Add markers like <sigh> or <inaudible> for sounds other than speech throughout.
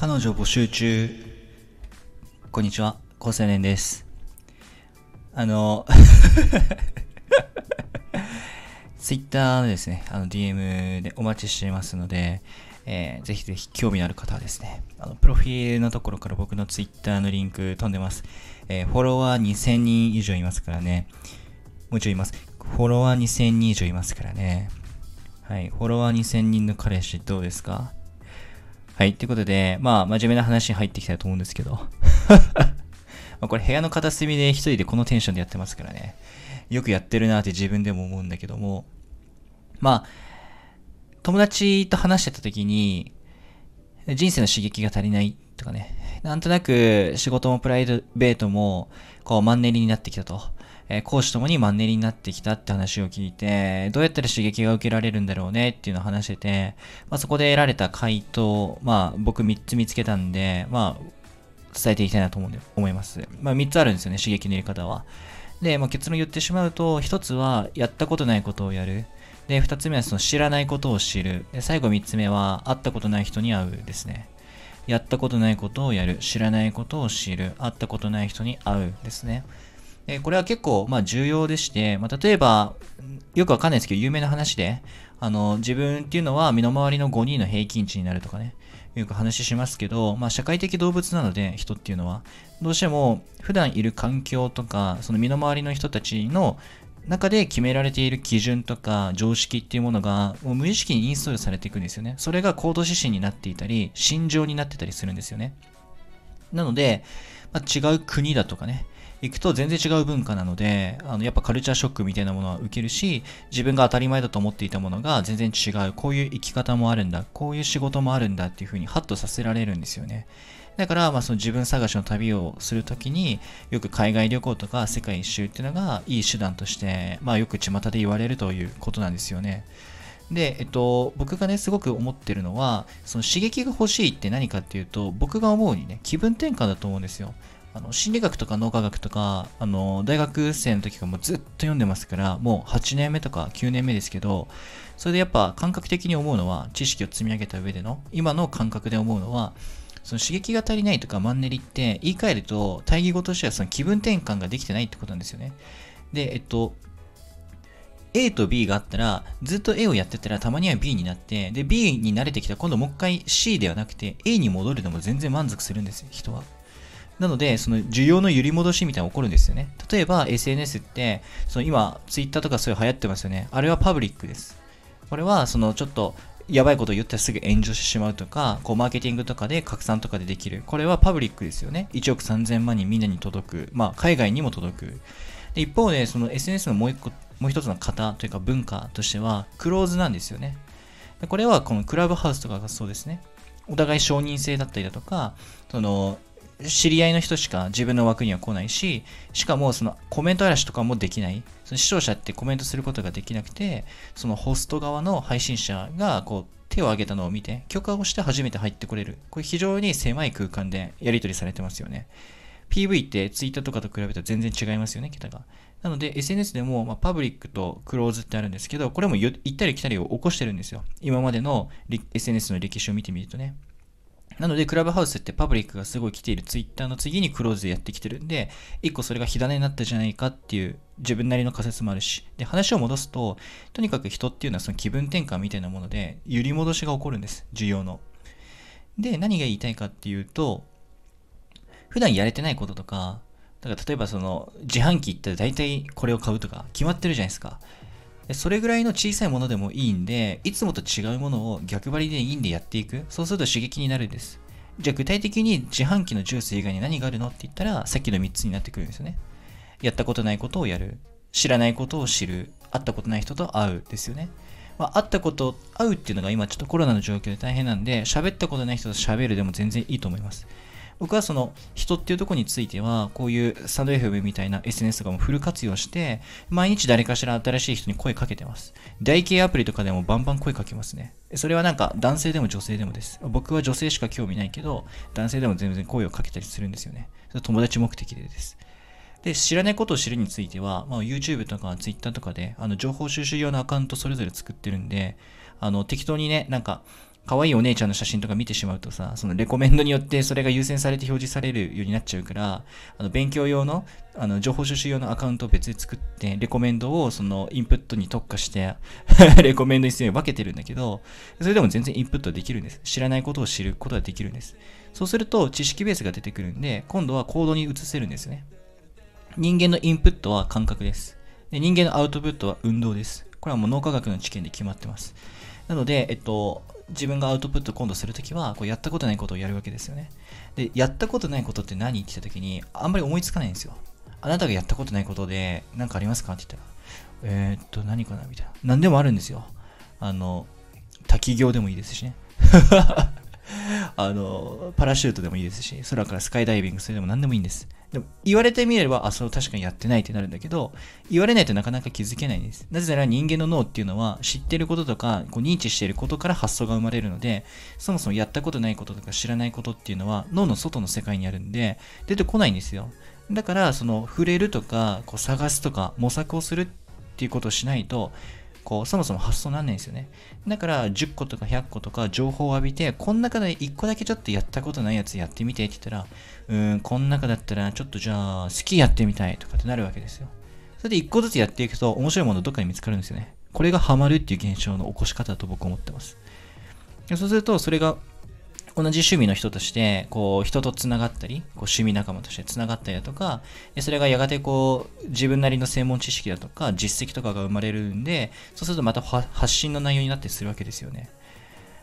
彼女募集中。こんにちは、高青年です。あの、<laughs> ツイッターのですね、あの DM でお待ちしていますので、えーぜひぜひ興味のある方はですね、あのプロフィールのところから僕のツイッターのリンク飛んでます。えーフォロワー2000人以上いますからね。もうちょいいます。フォロワー2000人以上いますからね。はい。フォロワー2000人の彼氏どうですか？はい。ということで、まあ、真面目な話に入っていきたいと思うんですけど。<laughs> まあこれ部屋の片隅で一人でこのテンションでやってますからね。よくやってるなって自分でも思うんだけども。まあ、友達と話してた時に、人生の刺激が足りないとかね。なんとなく仕事もプライベートも、こうマンネリになってきたと。えー講師ともにマンネリになってきたって話を聞いて、どうやったら刺激が受けられるんだろうねっていうのを話してて、まあ、そこで得られた回答、まあ僕3つ見つけたんで、まあ伝えていきたいなと思うんで思います。まあ3つあるんですよね、刺激の入れ方は。で、まあ、結論言ってしまうと、1つはやったことないことをやる。で、2つ目はその知らないことを知る。で、最後3つ目は会ったことない人に会うですね。やったことないことをやる。知らないことを知る。会ったことない人に会うですね。でこれは結構、まあ、重要でして、まあ、例えば、よくわかんないですけど、有名な話で、あの、自分っていうのは身の回りの5人の平均値になるとかね、よく話しますけど、まあ、社会的動物なので、人っていうのは、どうしても普段いる環境とか、その身の回りの人たちの中で決められている基準とか常識っていうものがもう無意識にインストールされていくんですよね。それが行動指針になっていたり、心情になってたりするんですよね。なので、まあ、違う国だとかね、行くと全然違う文化なので、あの、やっぱカルチャーショックみたいなものは受けるし、自分が当たり前だと思っていたものが全然違う、こういう生き方もあるんだ、こういう仕事もあるんだっていう風にハッとさせられるんですよね。だから、まあ、その自分探しの旅をするときに、よく海外旅行とか世界一周っていうのがいい手段として、まあ、よく巷で言われるということなんですよね。で、えっと、僕がね、すごく思ってるのは、その刺激が欲しいって何かっていうと、僕が思うにね、気分転換だと思うんですよ。あの心理学とか脳科学とか、あの、大学生の時からもうずっと読んでますから、もう8年目とか9年目ですけど、それでやっぱ感覚的に思うのは、知識を積み上げた上での、今の感覚で思うのは、その刺激が足りないとかマンネリって言い換えると、対義語としてはその気分転換ができてないってことなんですよね。で、えっと、A と B があったら、ずっと A をやってたらたまには B になって、で、B に慣れてきたら今度もう一回 C ではなくて A に戻るでも全然満足するんですよ、人は。なので、その需要の揺り戻しみたいなのが起こるんですよね。例えば SNS って、その今、Twitter とかそういう流行ってますよね。あれはパブリックです。これは、そのちょっと、やばいことを言ったらすぐ炎上してしまうとか、こうマーケティングとかで拡散とかでできる。これはパブリックですよね。1億3000万人みんなに届く。まあ、海外にも届く。で一方で、その SNS のもう一個、もう一つの型というか文化としては、クローズなんですよね。でこれはこのクラブハウスとかがそうですね。お互い承認制だったりだとか、その、知り合いの人しか自分の枠には来ないし、しかもそのコメント嵐とかもできない。その視聴者ってコメントすることができなくて、そのホスト側の配信者がこう手を挙げたのを見て、許可をして初めて入ってこれる。これ非常に狭い空間でやり取りされてますよね。PV ってツイッターとかと比べたら全然違いますよね、桁が。なので SNS でも、まあ、パブリックとクローズってあるんですけど、これも行ったり来たりを起こしてるんですよ。今までの SNS の歴史を見てみるとね。なので、クラブハウスってパブリックがすごい来ているツイッターの次にクローズでやってきてるんで、一個それが火種になったじゃないかっていう自分なりの仮説もあるし、で、話を戻すと、とにかく人っていうのはその気分転換みたいなもので、揺り戻しが起こるんです、需要の。で、何が言いたいかっていうと、普段やれてないこととか、だから例えばその自販機行ったら大体これを買うとか決まってるじゃないですか。それぐらいの小さいものでもいいんで、いつもと違うものを逆張りでいいんでやっていく。そうすると刺激になるんです。じゃあ具体的に自販機のジュース以外に何があるのって言ったら、さっきの3つになってくるんですよね。やったことないことをやる。知らないことを知る。会ったことない人と会うですよね。まあ、会ったこと、会うっていうのが今ちょっとコロナの状況で大変なんで、喋ったことない人と喋るでも全然いいと思います。僕はその人っていうとこについては、こういうスタンド FM みたいな SNS とかもフル活用して、毎日誰かしら新しい人に声かけてます。台形アプリとかでもバンバン声かけますね。それはなんか男性でも女性でもです。僕は女性しか興味ないけど、男性でも全然声をかけたりするんですよね。友達目的でです。で、知らないことを知るについては、まあ、YouTube とか Twitter とかで、あの、情報収集用のアカウントそれぞれ作ってるんで、あの、適当にね、なんか、可愛いお姉ちゃんの写真とか見てしまうとさ、そのレコメンドによってそれが優先されて表示されるようになっちゃうから、あの勉強用の、あの情報収集用のアカウントを別で作って、レコメンドをそのインプットに特化して <laughs> レコメンドにする分けてるんだけど、それでも全然インプットできるんです。知らないことを知ることができるんです。そうすると知識ベースが出てくるんで、今度はコードに移せるんですね。人間のインプットは感覚です。で人間のアウトプットは運動です。これはもう脳科学の知見で決まってます。なので、えっと、自分がアウトプット今度するときは、こうやったことないことをやるわけですよね。で、やったことないことって何？って言ったときに、あんまり思いつかないんですよ。あなたがやったことないことで、何かありますか？って言ったら、えー、っと、何かな？みたいな。何でもあるんですよ。あの、滝行でもいいですしね。<laughs> あの、パラシュートでもいいですし、空からスカイダイビングするでも何でもいいんです。でも、言われてみれば、あ、それ確かにやってないってなるんだけど、言われないとなかなか気づけないんです。なぜなら人間の脳っていうのは、知ってることとか、こう認知していることから発想が生まれるので、そもそもやったことないこととか知らないことっていうのは、脳の外の世界にあるんで、出てこないんですよ。だから、その、触れるとか、こう探すとか、模索をするっていうことをしないと、こう、そもそも発想なんないんですよね。だから、10個とか100個とか情報を浴びて、この中で1個だけちょっとやったことないやつやってみてって言ったら、うーん、この中だったら、ちょっとじゃあ、好きやってみたいとかってなるわけですよ。それで1個ずつやっていくと、面白いものどっかに見つかるんですよね。これがハマるっていう現象の起こし方だと僕思ってます。そうすると、それが同じ趣味の人として、こう、人と繋がったり、こう、趣味仲間として繋がったりだとか、それがやがてこう、自分なりの専門知識だとか、実績とかが生まれるんで、そうするとまた発信の内容になってするわけですよね。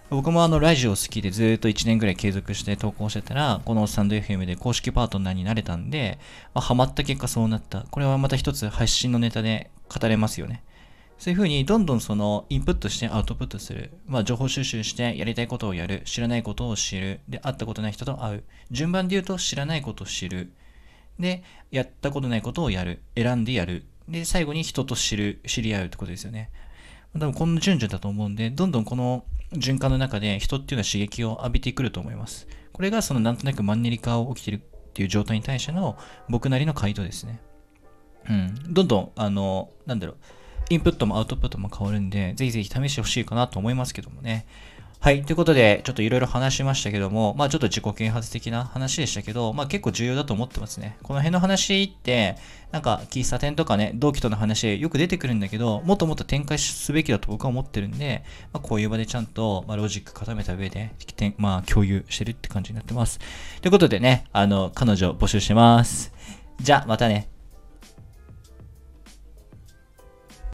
僕もあの、ラジオ好きでずっと1年ぐらい継続して投稿してたら、このスタンド FM で公式パートナーになれたんで、まあ、ハマった結果そうなった。これはまた一つ発信のネタで語れますよね。そういうふうにどんどんそのインプットしてアウトプットする。まあ情報収集してやりたいことをやる。知らないことを知る。で、会ったことない人と会う。順番で言うと知らないことを知る。で、やったことないことをやる。選んでやる。で、最後に人と知る、知り合うってことですよね。多分この順序だと思うんで、どんどんこの循環の中で人っていうのは刺激を浴びてくると思います。これがそのなんとなくマンネリ化を起きてるっていう状態に対しての僕なりの回答ですね。うん。どんどん、あの、なんだろう。インプットもアウトプットも変わるんで、ぜひぜひ試してほしいかなと思いますけどもね。はい。ということで、ちょっといろいろ話しましたけども、まあちょっと自己啓発的な話でしたけど、まあ結構重要だと思ってますね。この辺の話って、なんか喫茶店とかね、同期との話よく出てくるんだけど、もっともっと展開すべきだと僕は思ってるんで、まあこういう場でちゃんと、まあロジック固めた上で、まあ共有してるって感じになってます。ということでね、あの、彼女募集してます。じゃあまたね。